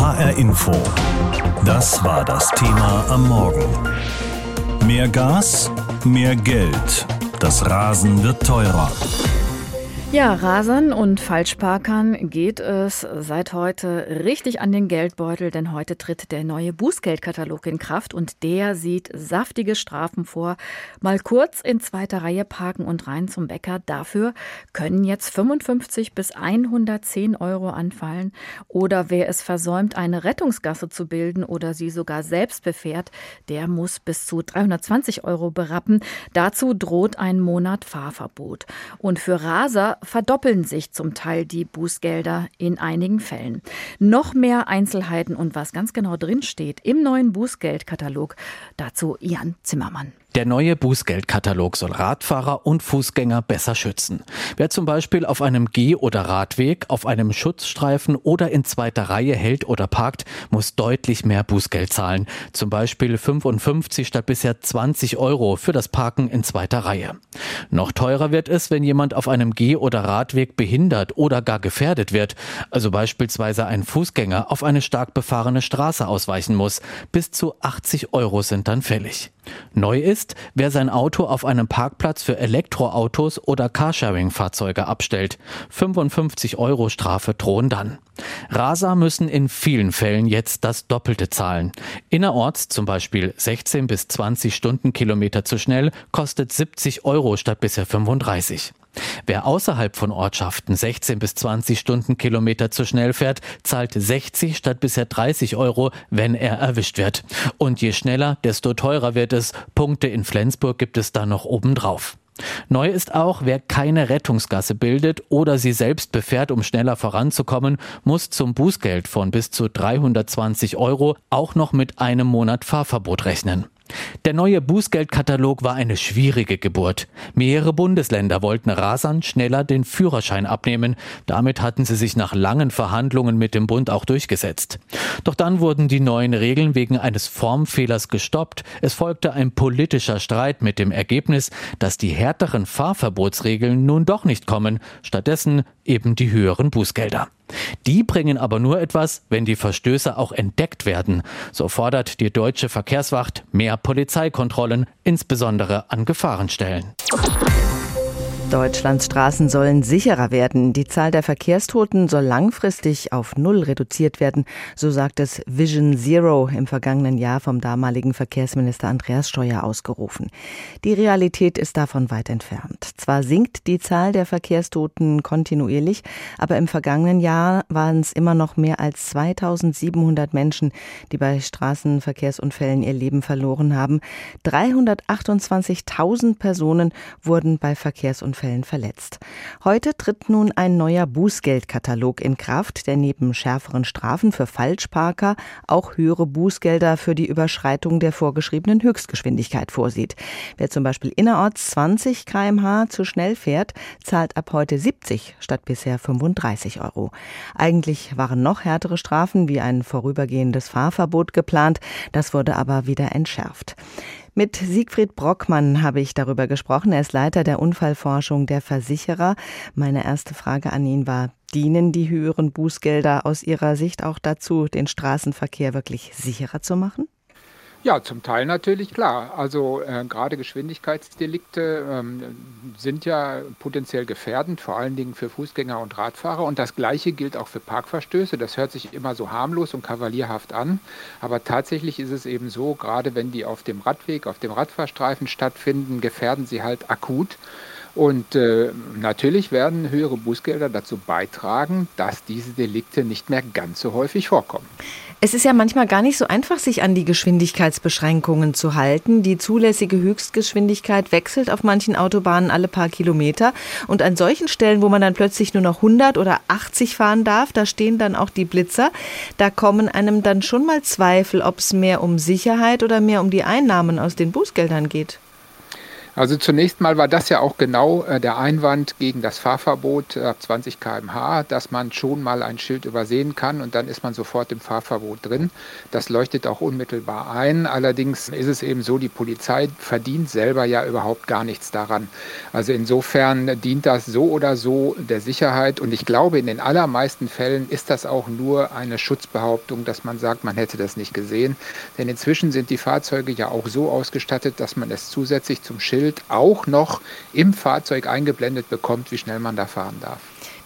HR Info. Das war das Thema am Morgen. Mehr Gas, mehr Geld. Das Rasen wird teurer. Ja, Rasern und Falschparkern geht es seit heute richtig an den Geldbeutel, denn heute tritt der neue Bußgeldkatalog in Kraft und der sieht saftige Strafen vor. Mal kurz in zweiter Reihe parken und rein zum Bäcker. Dafür können jetzt 55 bis 110 Euro anfallen. Oder wer es versäumt, eine Rettungsgasse zu bilden oder sie sogar selbst befährt, der muss bis zu 320 Euro berappen. Dazu droht ein Monat Fahrverbot. Und für Raser verdoppeln sich zum Teil die Bußgelder in einigen Fällen. Noch mehr Einzelheiten und was ganz genau drinsteht im neuen Bußgeldkatalog. Dazu Jan Zimmermann. Der neue Bußgeldkatalog soll Radfahrer und Fußgänger besser schützen. Wer zum Beispiel auf einem Geh- oder Radweg, auf einem Schutzstreifen oder in zweiter Reihe hält oder parkt, muss deutlich mehr Bußgeld zahlen. Zum Beispiel 55 statt bisher 20 Euro für das Parken in zweiter Reihe. Noch teurer wird es, wenn jemand auf einem Geh- oder Radweg behindert oder gar gefährdet wird, also beispielsweise ein Fußgänger auf eine stark befahrene Straße ausweichen muss. Bis zu 80 Euro sind dann fällig. Neu ist, wer sein Auto auf einem Parkplatz für Elektroautos oder Carsharing-Fahrzeuge abstellt. 55 Euro Strafe drohen dann. Raser müssen in vielen Fällen jetzt das Doppelte zahlen. Innerorts, zum Beispiel 16 bis 20 Stundenkilometer zu schnell, kostet 70 Euro statt bisher 35. Wer außerhalb von Ortschaften 16 bis 20 Stundenkilometer zu schnell fährt, zahlt 60 statt bisher 30 Euro, wenn er erwischt wird. Und je schneller, desto teurer wird es. Punkte in Flensburg gibt es da noch obendrauf. Neu ist auch, wer keine Rettungsgasse bildet oder sie selbst befährt, um schneller voranzukommen, muss zum Bußgeld von bis zu 320 Euro auch noch mit einem Monat Fahrverbot rechnen. Der neue Bußgeldkatalog war eine schwierige Geburt. Mehrere Bundesländer wollten rasant schneller den Führerschein abnehmen. Damit hatten sie sich nach langen Verhandlungen mit dem Bund auch durchgesetzt. Doch dann wurden die neuen Regeln wegen eines Formfehlers gestoppt. Es folgte ein politischer Streit mit dem Ergebnis, dass die härteren Fahrverbotsregeln nun doch nicht kommen, stattdessen eben die höheren Bußgelder. Die bringen aber nur etwas, wenn die Verstöße auch entdeckt werden. So fordert die deutsche Verkehrswacht mehr Polizeikontrollen, insbesondere an Gefahrenstellen. Deutschlands Straßen sollen sicherer werden. Die Zahl der Verkehrstoten soll langfristig auf Null reduziert werden, so sagt es Vision Zero im vergangenen Jahr vom damaligen Verkehrsminister Andreas Steuer ausgerufen. Die Realität ist davon weit entfernt. Zwar sinkt die Zahl der Verkehrstoten kontinuierlich, aber im vergangenen Jahr waren es immer noch mehr als 2700 Menschen, die bei Straßenverkehrsunfällen ihr Leben verloren haben. 328.000 Personen wurden bei Verkehrsunfällen Unfällen verletzt. Heute tritt nun ein neuer Bußgeldkatalog in Kraft, der neben schärferen Strafen für Falschparker auch höhere Bußgelder für die Überschreitung der vorgeschriebenen Höchstgeschwindigkeit vorsieht. Wer zum Beispiel innerorts 20 kmh zu schnell fährt, zahlt ab heute 70 statt bisher 35 Euro. Eigentlich waren noch härtere Strafen wie ein vorübergehendes Fahrverbot geplant, das wurde aber wieder entschärft. Mit Siegfried Brockmann habe ich darüber gesprochen. Er ist Leiter der Unfallforschung der Versicherer. Meine erste Frage an ihn war, dienen die höheren Bußgelder aus Ihrer Sicht auch dazu, den Straßenverkehr wirklich sicherer zu machen? Ja, zum Teil natürlich klar. Also äh, gerade Geschwindigkeitsdelikte ähm, sind ja potenziell gefährdend, vor allen Dingen für Fußgänger und Radfahrer. Und das Gleiche gilt auch für Parkverstöße. Das hört sich immer so harmlos und kavalierhaft an. Aber tatsächlich ist es eben so, gerade wenn die auf dem Radweg, auf dem Radfahrstreifen stattfinden, gefährden sie halt akut. Und äh, natürlich werden höhere Bußgelder dazu beitragen, dass diese Delikte nicht mehr ganz so häufig vorkommen. Es ist ja manchmal gar nicht so einfach, sich an die Geschwindigkeitsbeschränkungen zu halten. Die zulässige Höchstgeschwindigkeit wechselt auf manchen Autobahnen alle paar Kilometer. Und an solchen Stellen, wo man dann plötzlich nur noch 100 oder 80 fahren darf, da stehen dann auch die Blitzer. Da kommen einem dann schon mal Zweifel, ob es mehr um Sicherheit oder mehr um die Einnahmen aus den Bußgeldern geht. Also zunächst mal war das ja auch genau äh, der Einwand gegen das Fahrverbot ab 20 km/h, dass man schon mal ein Schild übersehen kann und dann ist man sofort im Fahrverbot drin. Das leuchtet auch unmittelbar ein. Allerdings ist es eben so, die Polizei verdient selber ja überhaupt gar nichts daran. Also insofern dient das so oder so der Sicherheit und ich glaube, in den allermeisten Fällen ist das auch nur eine Schutzbehauptung, dass man sagt, man hätte das nicht gesehen. Denn inzwischen sind die Fahrzeuge ja auch so ausgestattet, dass man es zusätzlich zum Schild Schild auch noch im Fahrzeug eingeblendet bekommt, wie schnell man da fahren darf.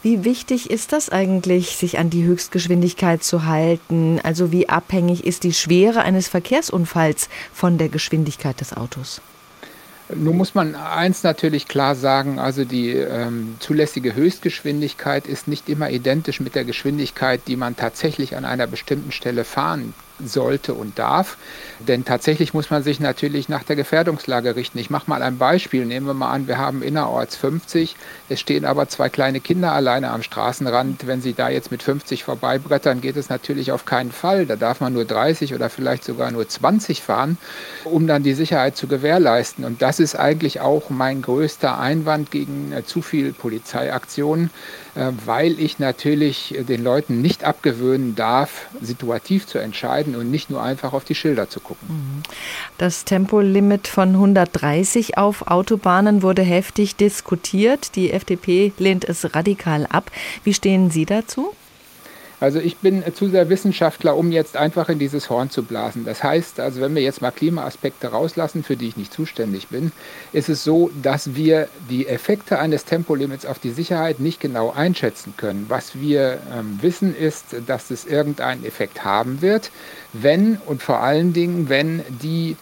Wie wichtig ist das eigentlich, sich an die Höchstgeschwindigkeit zu halten? Also wie abhängig ist die Schwere eines Verkehrsunfalls von der Geschwindigkeit des Autos? Nun muss man eins natürlich klar sagen, also die ähm, zulässige Höchstgeschwindigkeit ist nicht immer identisch mit der Geschwindigkeit, die man tatsächlich an einer bestimmten Stelle fahren sollte und darf. Denn tatsächlich muss man sich natürlich nach der Gefährdungslage richten. Ich mache mal ein Beispiel. Nehmen wir mal an, wir haben innerorts 50. Es stehen aber zwei kleine Kinder alleine am Straßenrand. Wenn sie da jetzt mit 50 vorbeibrettern, geht es natürlich auf keinen Fall. Da darf man nur 30 oder vielleicht sogar nur 20 fahren, um dann die Sicherheit zu gewährleisten. Und das ist eigentlich auch mein größter Einwand gegen äh, zu viel Polizeiaktionen äh, weil ich natürlich den Leuten nicht abgewöhnen darf, situativ zu entscheiden und nicht nur einfach auf die Schilder zu gucken. Mhm. Das Tempolimit von 130 auf Autobahnen wurde heftig diskutiert. Die FDP lehnt es radikal ab. Wie stehen Sie dazu? Also ich bin zu sehr Wissenschaftler, um jetzt einfach in dieses Horn zu blasen. Das heißt, also wenn wir jetzt mal Klimaaspekte rauslassen, für die ich nicht zuständig bin, ist es so, dass wir die Effekte eines Tempolimits auf die Sicherheit nicht genau einschätzen können. Was wir ähm, wissen ist, dass es irgendeinen Effekt haben wird, wenn und vor allen Dingen, wenn die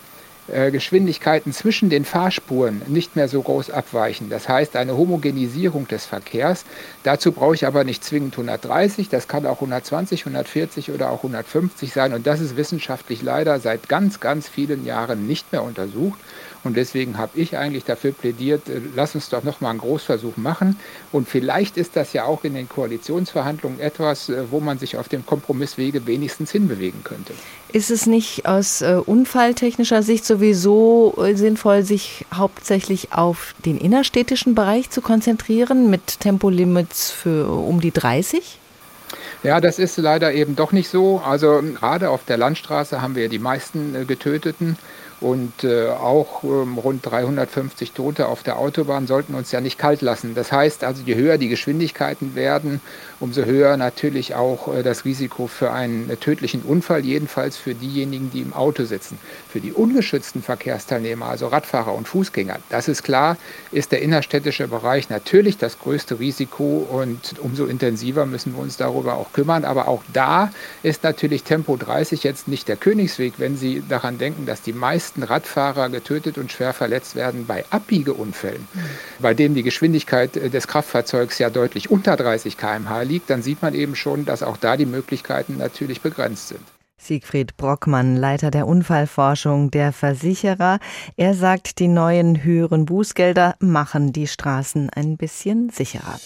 Geschwindigkeiten zwischen den Fahrspuren nicht mehr so groß abweichen. Das heißt eine Homogenisierung des Verkehrs. Dazu brauche ich aber nicht zwingend 130, das kann auch 120, 140 oder auch 150 sein. Und das ist wissenschaftlich leider seit ganz, ganz vielen Jahren nicht mehr untersucht. Und deswegen habe ich eigentlich dafür plädiert, äh, lass uns doch nochmal einen Großversuch machen. Und vielleicht ist das ja auch in den Koalitionsverhandlungen etwas, äh, wo man sich auf dem Kompromisswege wenigstens hinbewegen könnte. Ist es nicht aus äh, unfalltechnischer Sicht sowieso sinnvoll, sich hauptsächlich auf den innerstädtischen Bereich zu konzentrieren mit Tempolimits für um die 30? Ja, das ist leider eben doch nicht so. Also gerade auf der Landstraße haben wir die meisten äh, Getöteten und äh, auch ähm, rund 350 Tote auf der Autobahn sollten uns ja nicht kalt lassen. Das heißt also, je höher die Geschwindigkeiten werden, umso höher natürlich auch äh, das Risiko für einen äh, tödlichen Unfall, jedenfalls für diejenigen, die im Auto sitzen. Für die ungeschützten Verkehrsteilnehmer, also Radfahrer und Fußgänger, das ist klar, ist der innerstädtische Bereich natürlich das größte Risiko und umso intensiver müssen wir uns darüber auch kümmern. Aber auch da ist natürlich Tempo 30 jetzt nicht der Königsweg, wenn Sie daran denken, dass die meisten Radfahrer getötet und schwer verletzt werden bei Abbiegeunfällen, mhm. bei denen die Geschwindigkeit äh, des Kraftfahrzeugs ja deutlich unter 30 km/h liegt, dann sieht man eben schon, dass auch da die Möglichkeiten natürlich begrenzt sind. Siegfried Brockmann, Leiter der Unfallforschung der Versicherer. Er sagt, die neuen höheren Bußgelder machen die Straßen ein bisschen sicherer.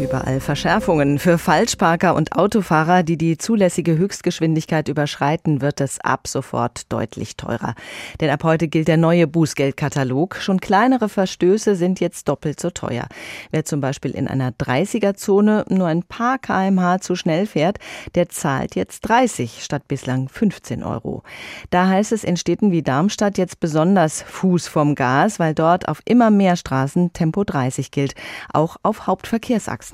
Überall Verschärfungen. Für Falschparker und Autofahrer, die die zulässige Höchstgeschwindigkeit überschreiten, wird es ab sofort deutlich teurer. Denn ab heute gilt der neue Bußgeldkatalog. Schon kleinere Verstöße sind jetzt doppelt so teuer. Wer zum Beispiel in einer 30er-Zone nur ein paar kmh zu schnell fährt, der zahlt jetzt 30 statt bislang 15 Euro. Da heißt es in Städten wie Darmstadt jetzt besonders Fuß vom Gas, weil dort auf immer mehr Straßen Tempo 30 gilt, auch auf Hauptverkehrsachsen.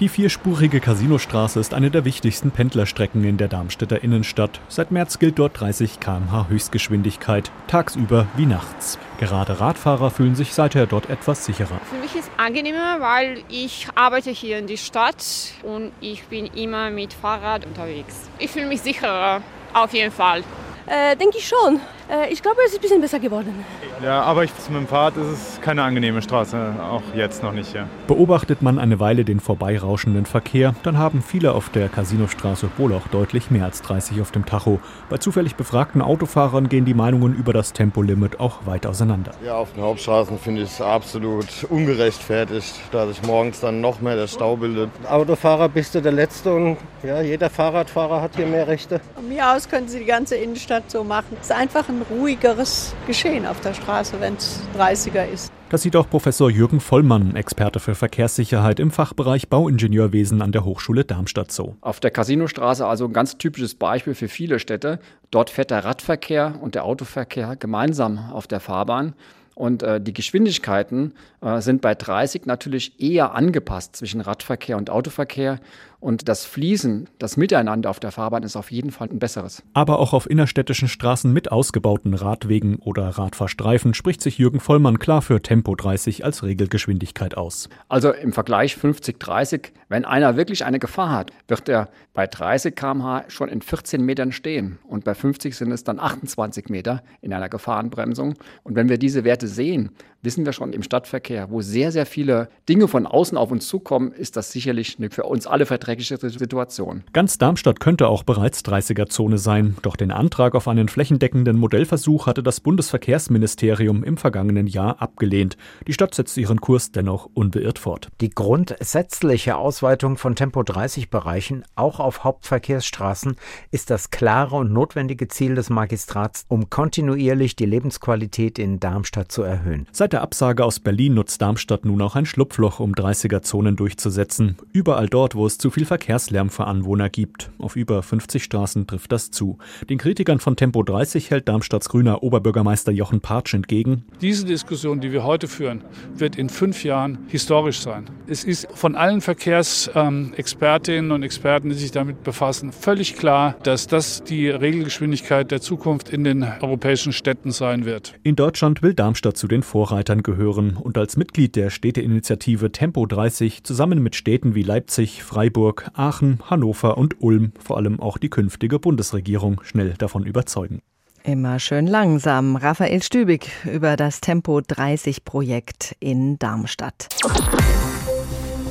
Die vierspurige Casinostraße ist eine der wichtigsten Pendlerstrecken in der Darmstädter Innenstadt. Seit März gilt dort 30 km/h Höchstgeschwindigkeit, tagsüber wie nachts. Gerade Radfahrer fühlen sich seither dort etwas sicherer. Für mich ist es angenehmer, weil ich arbeite hier in der Stadt und ich bin immer mit Fahrrad unterwegs. Ich fühle mich sicherer, auf jeden Fall. Äh, denke ich schon. Äh, ich glaube, es ist ein bisschen besser geworden. Ja, aber ich, mit dem Fahrrad ist es keine angenehme Straße, auch jetzt noch nicht. Ja. Beobachtet man eine Weile den vorbeirauschenden Verkehr, dann haben viele auf der Casinostraße wohl auch deutlich mehr als 30 auf dem Tacho. Bei zufällig befragten Autofahrern gehen die Meinungen über das Tempolimit auch weit auseinander. Ja, auf den Hauptstraßen finde ich es absolut ungerechtfertigt, da sich morgens dann noch mehr der Stau bildet. Autofahrer bist du der Letzte und ja, jeder Fahrradfahrer hat hier mehr Rechte. Von mir aus können Sie die ganze Innenstadt so machen. Es ist einfach ein ruhigeres Geschehen auf der Straße, wenn es 30er ist. Das sieht auch Professor Jürgen Vollmann, Experte für Verkehrssicherheit im Fachbereich Bauingenieurwesen an der Hochschule Darmstadt so. Auf der Casinostraße also ein ganz typisches Beispiel für viele Städte. Dort fährt der Radverkehr und der Autoverkehr gemeinsam auf der Fahrbahn. Und äh, die Geschwindigkeiten äh, sind bei 30 natürlich eher angepasst zwischen Radverkehr und Autoverkehr. Und das Fließen, das Miteinander auf der Fahrbahn ist auf jeden Fall ein besseres. Aber auch auf innerstädtischen Straßen mit ausgebauten Radwegen oder Radfahrstreifen spricht sich Jürgen Vollmann klar für Tempo 30 als Regelgeschwindigkeit aus. Also im Vergleich 50-30, wenn einer wirklich eine Gefahr hat, wird er bei 30 km/h schon in 14 Metern stehen. Und bei 50 sind es dann 28 Meter in einer Gefahrenbremsung. Und wenn wir diese Werte sehen, wissen wir schon im Stadtverkehr, wo sehr, sehr viele Dinge von außen auf uns zukommen, ist das sicherlich eine für uns alle verträgliche Situation. Ganz Darmstadt könnte auch bereits 30er-Zone sein. Doch den Antrag auf einen flächendeckenden Modellversuch hatte das Bundesverkehrsministerium im vergangenen Jahr abgelehnt. Die Stadt setzt ihren Kurs dennoch unbeirrt fort. Die grundsätzliche Ausweitung von Tempo-30-Bereichen auch auf Hauptverkehrsstraßen ist das klare und notwendige Ziel des Magistrats, um kontinuierlich die Lebensqualität in Darmstadt zu erhöhen. Seit der Absage aus Berlin nutzt Darmstadt nun auch ein Schlupfloch, um 30er-Zonen durchzusetzen. Überall dort, wo es zu viel Verkehrslärm für Anwohner gibt. Auf über 50 Straßen trifft das zu. Den Kritikern von Tempo 30 hält Darmstadts grüner Oberbürgermeister Jochen Partsch entgegen. Diese Diskussion, die wir heute führen, wird in fünf Jahren historisch sein. Es ist von allen Verkehrsexpertinnen und Experten, die sich damit befassen, völlig klar, dass das die Regelgeschwindigkeit der Zukunft in den europäischen Städten sein wird. In Deutschland will Darmstadt zu den Vorreitern Vorreitern gehören und als Mitglied der Städteinitiative Tempo 30 zusammen mit Städten wie Leipzig, Freiburg, Aachen, Hannover und Ulm vor allem auch die künftige Bundesregierung schnell davon überzeugen. Immer schön langsam. Raphael Stübig über das Tempo 30 Projekt in Darmstadt.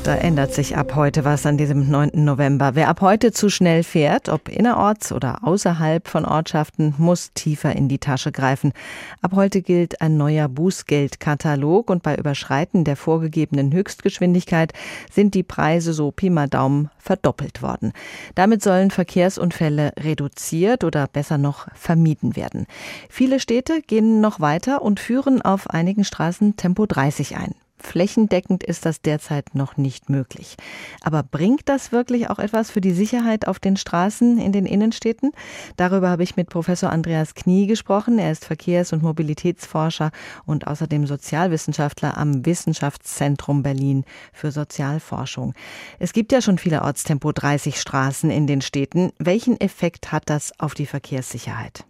Da ändert sich ab heute was an diesem 9. November. Wer ab heute zu schnell fährt, ob innerorts oder außerhalb von Ortschaften, muss tiefer in die Tasche greifen. Ab heute gilt ein neuer Bußgeldkatalog und bei Überschreiten der vorgegebenen Höchstgeschwindigkeit sind die Preise so Pi mal Daumen verdoppelt worden. Damit sollen Verkehrsunfälle reduziert oder besser noch vermieden werden. Viele Städte gehen noch weiter und führen auf einigen Straßen Tempo 30 ein. Flächendeckend ist das derzeit noch nicht möglich. Aber bringt das wirklich auch etwas für die Sicherheit auf den Straßen in den Innenstädten? Darüber habe ich mit Professor Andreas Knie gesprochen. Er ist Verkehrs- und Mobilitätsforscher und außerdem Sozialwissenschaftler am Wissenschaftszentrum Berlin für Sozialforschung. Es gibt ja schon viele Ortstempo 30 Straßen in den Städten. Welchen Effekt hat das auf die Verkehrssicherheit?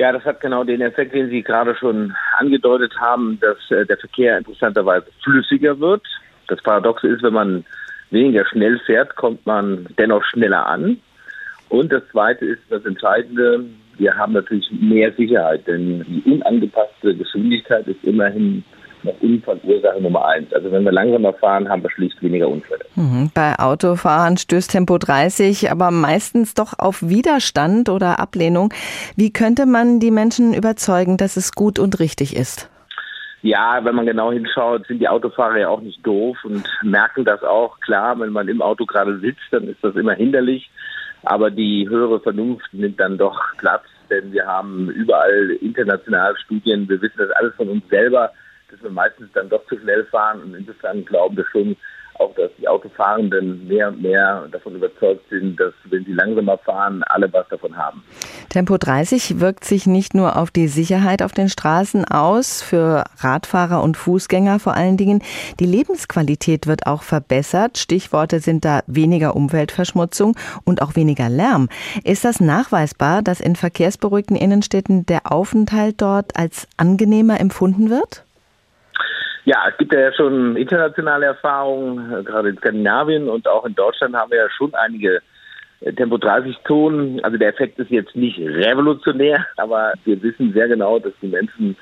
Ja, das hat genau den Effekt, den Sie gerade schon angedeutet haben, dass äh, der Verkehr interessanterweise flüssiger wird. Das Paradoxe ist, wenn man weniger schnell fährt, kommt man dennoch schneller an. Und das Zweite ist das Entscheidende, wir haben natürlich mehr Sicherheit, denn die unangepasste Geschwindigkeit ist immerhin noch Unfallursache Nummer eins. Also wenn wir langsamer fahren, haben wir schlicht weniger Unfälle. Mhm. Bei Autofahren stößt Tempo 30 aber meistens doch auf Widerstand oder Ablehnung. Wie könnte man die Menschen überzeugen, dass es gut und richtig ist? Ja, wenn man genau hinschaut, sind die Autofahrer ja auch nicht doof und merken das auch. Klar, wenn man im Auto gerade sitzt, dann ist das immer hinderlich. Aber die höhere Vernunft nimmt dann doch Platz, denn wir haben überall international Studien. Wir wissen das alles von uns selber dass wir meistens dann doch zu schnell fahren. Und insofern glauben wir schon auch, dass die Autofahrenden mehr und mehr davon überzeugt sind, dass wenn sie langsamer fahren, alle was davon haben. Tempo 30 wirkt sich nicht nur auf die Sicherheit auf den Straßen aus, für Radfahrer und Fußgänger vor allen Dingen. Die Lebensqualität wird auch verbessert. Stichworte sind da weniger Umweltverschmutzung und auch weniger Lärm. Ist das nachweisbar, dass in verkehrsberuhigten Innenstädten der Aufenthalt dort als angenehmer empfunden wird? Ja, es gibt ja schon internationale Erfahrungen, gerade in Skandinavien und auch in Deutschland haben wir ja schon einige äh, Tempo 30 Zonen. Also der Effekt ist jetzt nicht revolutionär, aber wir wissen sehr genau, dass die Menschen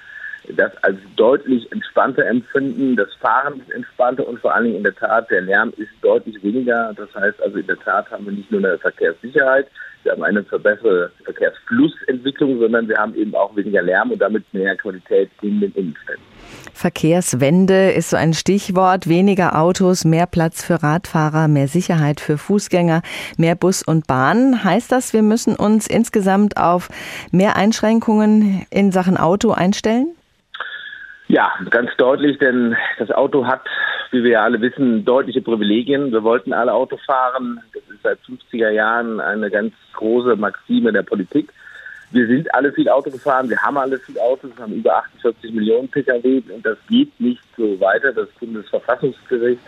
das als deutlich entspannter empfinden. Das Fahren ist entspannter und vor allen Dingen in der Tat, der Lärm ist deutlich weniger. Das heißt also in der Tat haben wir nicht nur eine Verkehrssicherheit, wir haben eine verbesserte Verkehrsflussentwicklung, sondern wir haben eben auch weniger Lärm und damit mehr Qualität in den Innenstädten. Verkehrswende ist so ein Stichwort. Weniger Autos, mehr Platz für Radfahrer, mehr Sicherheit für Fußgänger, mehr Bus und Bahn. Heißt das, wir müssen uns insgesamt auf mehr Einschränkungen in Sachen Auto einstellen? Ja, ganz deutlich, denn das Auto hat, wie wir ja alle wissen, deutliche Privilegien. Wir wollten alle Auto fahren. Das ist seit 50er Jahren eine ganz große Maxime der Politik. Wir sind alle viel Auto gefahren, wir haben alle viel Autos, wir haben über 48 Millionen Pkw und das geht nicht so weiter. Das Bundesverfassungsgericht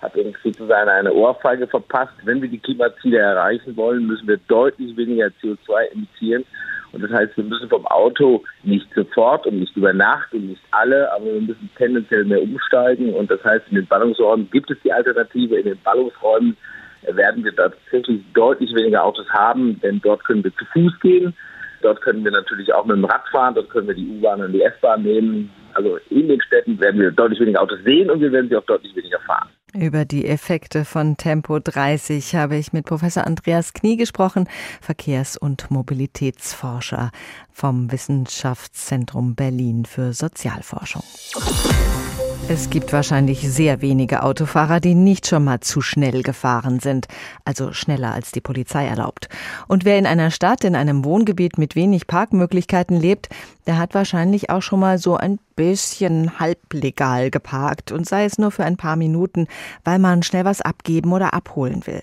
hat uns sozusagen eine Ohrfeige verpasst. Wenn wir die Klimaziele erreichen wollen, müssen wir deutlich weniger CO2 emittieren. Und das heißt, wir müssen vom Auto nicht sofort und nicht über Nacht und nicht alle, aber wir müssen tendenziell mehr umsteigen. Und das heißt, in den Ballungsräumen gibt es die Alternative. In den Ballungsräumen werden wir tatsächlich deutlich weniger Autos haben, denn dort können wir zu Fuß gehen. Dort können wir natürlich auch mit dem Rad fahren, dort können wir die U-Bahn und die S-Bahn nehmen. Also in den Städten werden wir deutlich weniger Autos sehen und wir werden sie auch deutlich weniger fahren. Über die Effekte von Tempo 30 habe ich mit Professor Andreas Knie gesprochen, Verkehrs- und Mobilitätsforscher vom Wissenschaftszentrum Berlin für Sozialforschung. Es gibt wahrscheinlich sehr wenige Autofahrer, die nicht schon mal zu schnell gefahren sind, also schneller als die Polizei erlaubt. Und wer in einer Stadt, in einem Wohngebiet mit wenig Parkmöglichkeiten lebt, der hat wahrscheinlich auch schon mal so ein bisschen halblegal geparkt und sei es nur für ein paar Minuten, weil man schnell was abgeben oder abholen will.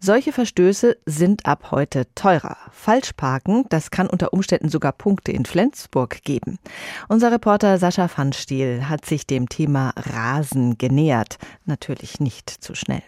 Solche Verstöße sind ab heute teurer. Falschparken, das kann unter Umständen sogar Punkte in Flensburg geben. Unser Reporter Sascha Pfannstiel hat sich dem Thema Rasen genähert. Natürlich nicht zu schnell.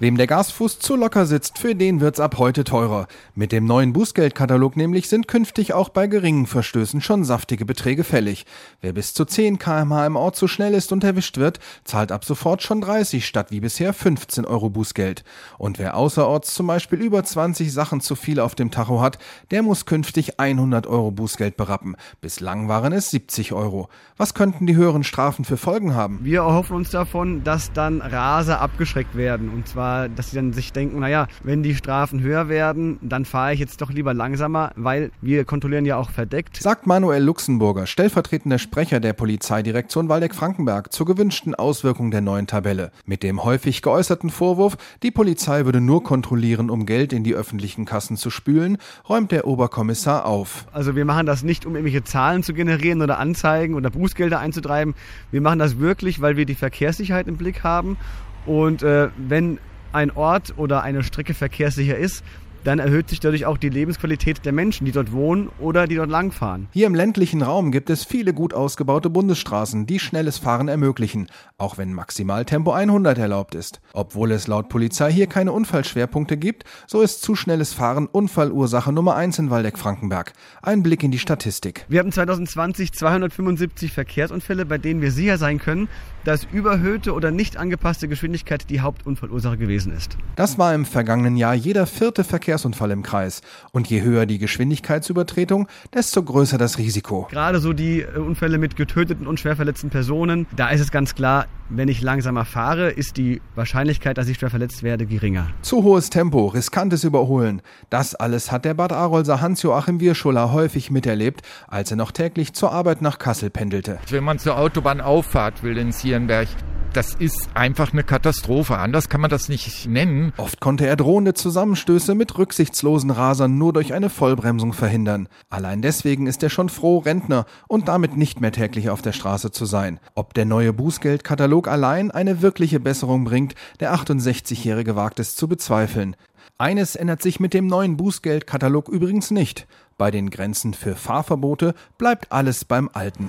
Wem der Gasfuß zu locker sitzt, für den wird's ab heute teurer. Mit dem neuen Bußgeldkatalog nämlich sind künftig auch bei geringen Verstößen schon saftige Beträge fällig. Wer bis zu 10 kmh im Ort zu schnell ist und erwischt wird, zahlt ab sofort schon 30 statt wie bisher 15 Euro Bußgeld. Und wer außerorts zum Beispiel über 20 Sachen zu viel auf dem Tacho hat, der muss künftig 100 Euro Bußgeld berappen. Bislang waren es 70 Euro. Was könnten die höheren Strafen für Folgen haben? Wir erhoffen uns davon, dass dann Raser abgeschreckt werden. Und zwar dass sie dann sich denken, naja, wenn die Strafen höher werden, dann fahre ich jetzt doch lieber langsamer, weil wir kontrollieren ja auch verdeckt. Sagt Manuel Luxemburger, stellvertretender Sprecher der Polizeidirektion Waldeck-Frankenberg zur gewünschten Auswirkung der neuen Tabelle. Mit dem häufig geäußerten Vorwurf, die Polizei würde nur kontrollieren, um Geld in die öffentlichen Kassen zu spülen, räumt der Oberkommissar auf. Also wir machen das nicht, um irgendwelche Zahlen zu generieren oder Anzeigen oder Bußgelder einzutreiben. Wir machen das wirklich, weil wir die Verkehrssicherheit im Blick haben. Und äh, wenn ein Ort oder eine Strecke verkehrssicher ist, dann erhöht sich dadurch auch die Lebensqualität der Menschen, die dort wohnen oder die dort langfahren. Hier im ländlichen Raum gibt es viele gut ausgebaute Bundesstraßen, die schnelles Fahren ermöglichen, auch wenn maximal Tempo 100 erlaubt ist. Obwohl es laut Polizei hier keine Unfallschwerpunkte gibt, so ist zu schnelles Fahren Unfallursache Nummer 1 in Waldeck-Frankenberg. Ein Blick in die Statistik. Wir haben 2020 275 Verkehrsunfälle, bei denen wir sicher sein können, dass überhöhte oder nicht angepasste Geschwindigkeit die Hauptunfallursache gewesen ist. Das war im vergangenen Jahr jeder vierte Verkehr Verkehrsunfall im Kreis. Und je höher die Geschwindigkeitsübertretung, desto größer das Risiko. Gerade so die äh, Unfälle mit getöteten und schwer verletzten Personen, da ist es ganz klar, wenn ich langsamer fahre, ist die Wahrscheinlichkeit, dass ich schwer verletzt werde, geringer. Zu hohes Tempo, riskantes Überholen. Das alles hat der Bad Arolser Hans-Joachim Wirschuller häufig miterlebt, als er noch täglich zur Arbeit nach Kassel pendelte. Wenn man zur Autobahnauffahrt will in Sierenberg, das ist einfach eine Katastrophe. Anders kann man das nicht nennen. Oft konnte er drohende Zusammenstöße mit rücksichtslosen Rasern nur durch eine Vollbremsung verhindern. Allein deswegen ist er schon froh, Rentner und damit nicht mehr täglich auf der Straße zu sein. Ob der neue Bußgeldkatalog allein eine wirkliche Besserung bringt, der 68-Jährige wagt es zu bezweifeln. Eines ändert sich mit dem neuen Bußgeldkatalog übrigens nicht. Bei den Grenzen für Fahrverbote bleibt alles beim Alten.